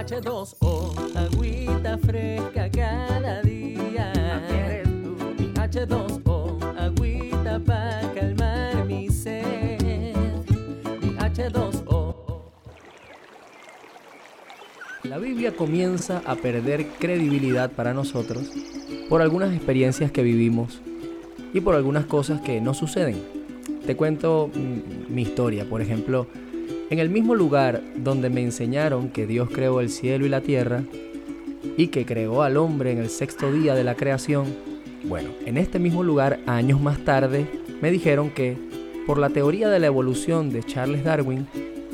H2O, agüita fresca cada día. Mi H2O, agüita para calmar mi sed. Mi H2O. La Biblia comienza a perder credibilidad para nosotros por algunas experiencias que vivimos y por algunas cosas que no suceden. Te cuento mm, mi historia, por ejemplo, en el mismo lugar donde me enseñaron que Dios creó el cielo y la tierra y que creó al hombre en el sexto día de la creación, bueno, en este mismo lugar, años más tarde, me dijeron que, por la teoría de la evolución de Charles Darwin,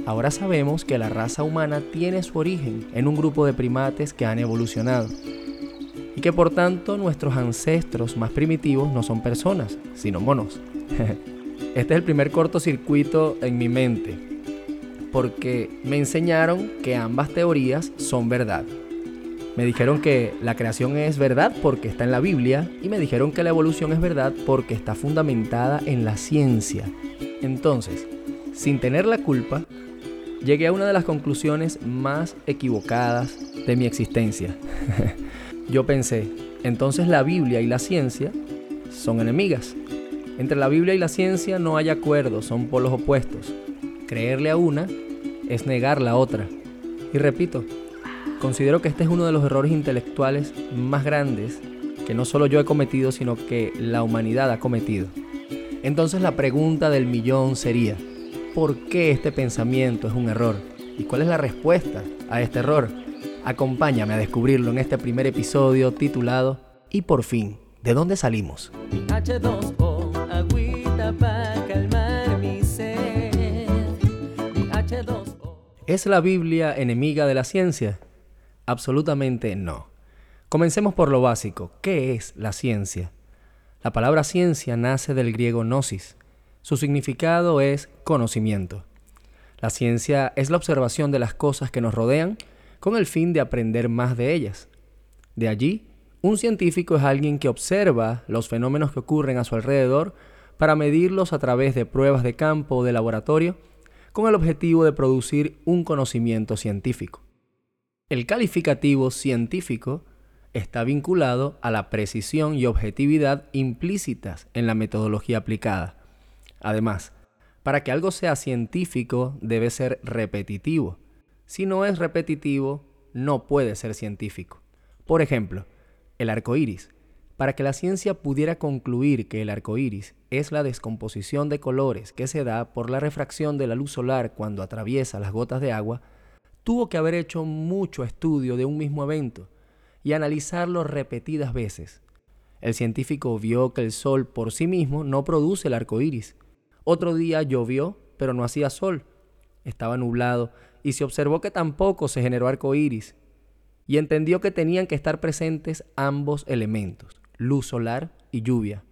ahora sabemos que la raza humana tiene su origen en un grupo de primates que han evolucionado y que por tanto nuestros ancestros más primitivos no son personas, sino monos. Este es el primer cortocircuito en mi mente, porque me enseñaron que ambas teorías son verdad. Me dijeron que la creación es verdad porque está en la Biblia y me dijeron que la evolución es verdad porque está fundamentada en la ciencia. Entonces, sin tener la culpa, llegué a una de las conclusiones más equivocadas de mi existencia. Yo pensé, entonces la Biblia y la ciencia son enemigas. Entre la Biblia y la ciencia no hay acuerdo, son polos opuestos. Creerle a una es negar la otra. Y repito, considero que este es uno de los errores intelectuales más grandes que no solo yo he cometido, sino que la humanidad ha cometido. Entonces la pregunta del millón sería, ¿por qué este pensamiento es un error? ¿Y cuál es la respuesta a este error? Acompáñame a descubrirlo en este primer episodio titulado Y por fin, ¿de dónde salimos? H2O, agüita para calmar ¿Es la Biblia enemiga de la ciencia? Absolutamente no. Comencemos por lo básico. ¿Qué es la ciencia? La palabra ciencia nace del griego gnosis. Su significado es conocimiento. La ciencia es la observación de las cosas que nos rodean con el fin de aprender más de ellas. De allí, un científico es alguien que observa los fenómenos que ocurren a su alrededor para medirlos a través de pruebas de campo o de laboratorio con el objetivo de producir un conocimiento científico. El calificativo científico está vinculado a la precisión y objetividad implícitas en la metodología aplicada. Además, para que algo sea científico debe ser repetitivo. Si no es repetitivo, no puede ser científico. Por ejemplo, el arco iris. Para que la ciencia pudiera concluir que el arco iris es la descomposición de colores que se da por la refracción de la luz solar cuando atraviesa las gotas de agua, tuvo que haber hecho mucho estudio de un mismo evento y analizarlo repetidas veces. El científico vio que el sol por sí mismo no produce el arco iris. Otro día llovió, pero no hacía sol. Estaba nublado y se observó que tampoco se generó arco iris. Y entendió que tenían que estar presentes ambos elementos, luz solar y lluvia.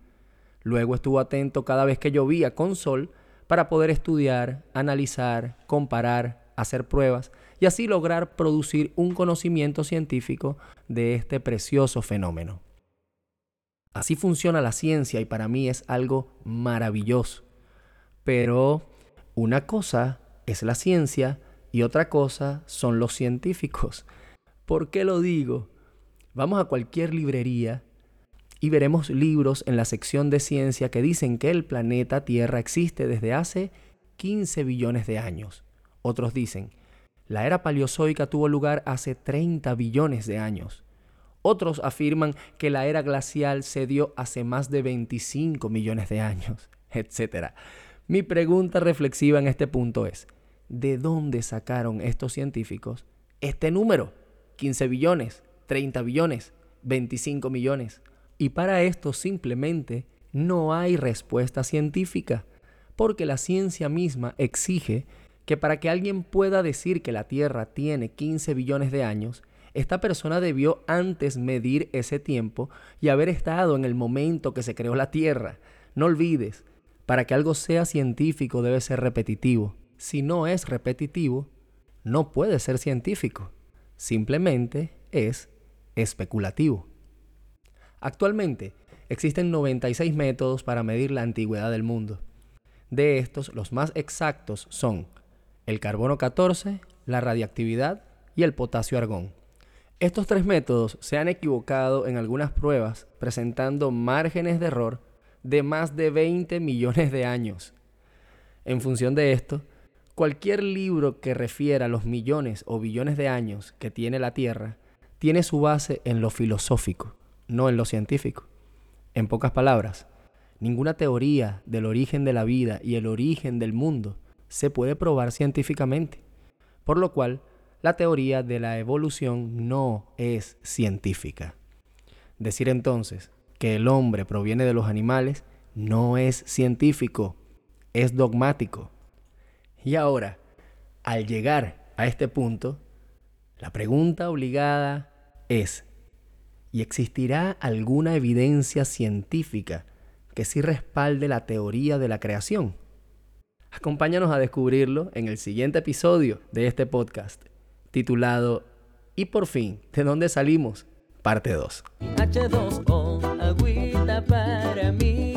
Luego estuvo atento cada vez que llovía con sol para poder estudiar, analizar, comparar, hacer pruebas y así lograr producir un conocimiento científico de este precioso fenómeno. Así funciona la ciencia y para mí es algo maravilloso. Pero una cosa es la ciencia y otra cosa son los científicos. ¿Por qué lo digo? Vamos a cualquier librería y veremos libros en la sección de ciencia que dicen que el planeta Tierra existe desde hace 15 billones de años. Otros dicen, la era paleozoica tuvo lugar hace 30 billones de años. Otros afirman que la era glacial se dio hace más de 25 millones de años, etc. Mi pregunta reflexiva en este punto es, ¿de dónde sacaron estos científicos este número? 15 billones, 30 billones, 25 millones. Y para esto simplemente no hay respuesta científica, porque la ciencia misma exige que para que alguien pueda decir que la Tierra tiene 15 billones de años, esta persona debió antes medir ese tiempo y haber estado en el momento que se creó la Tierra. No olvides, para que algo sea científico debe ser repetitivo. Si no es repetitivo, no puede ser científico. Simplemente es especulativo. Actualmente existen 96 métodos para medir la antigüedad del mundo. De estos, los más exactos son el carbono 14, la radiactividad y el potasio argón. Estos tres métodos se han equivocado en algunas pruebas, presentando márgenes de error de más de 20 millones de años. En función de esto, cualquier libro que refiera los millones o billones de años que tiene la Tierra tiene su base en lo filosófico, no en lo científico. En pocas palabras, ninguna teoría del origen de la vida y el origen del mundo se puede probar científicamente, por lo cual la teoría de la evolución no es científica. Decir entonces que el hombre proviene de los animales no es científico, es dogmático. Y ahora, al llegar a este punto, la pregunta obligada es, ¿y existirá alguna evidencia científica que sí respalde la teoría de la creación? Acompáñanos a descubrirlo en el siguiente episodio de este podcast titulado Y por fin, ¿de dónde salimos? Parte 2. H2O, agüita para mí.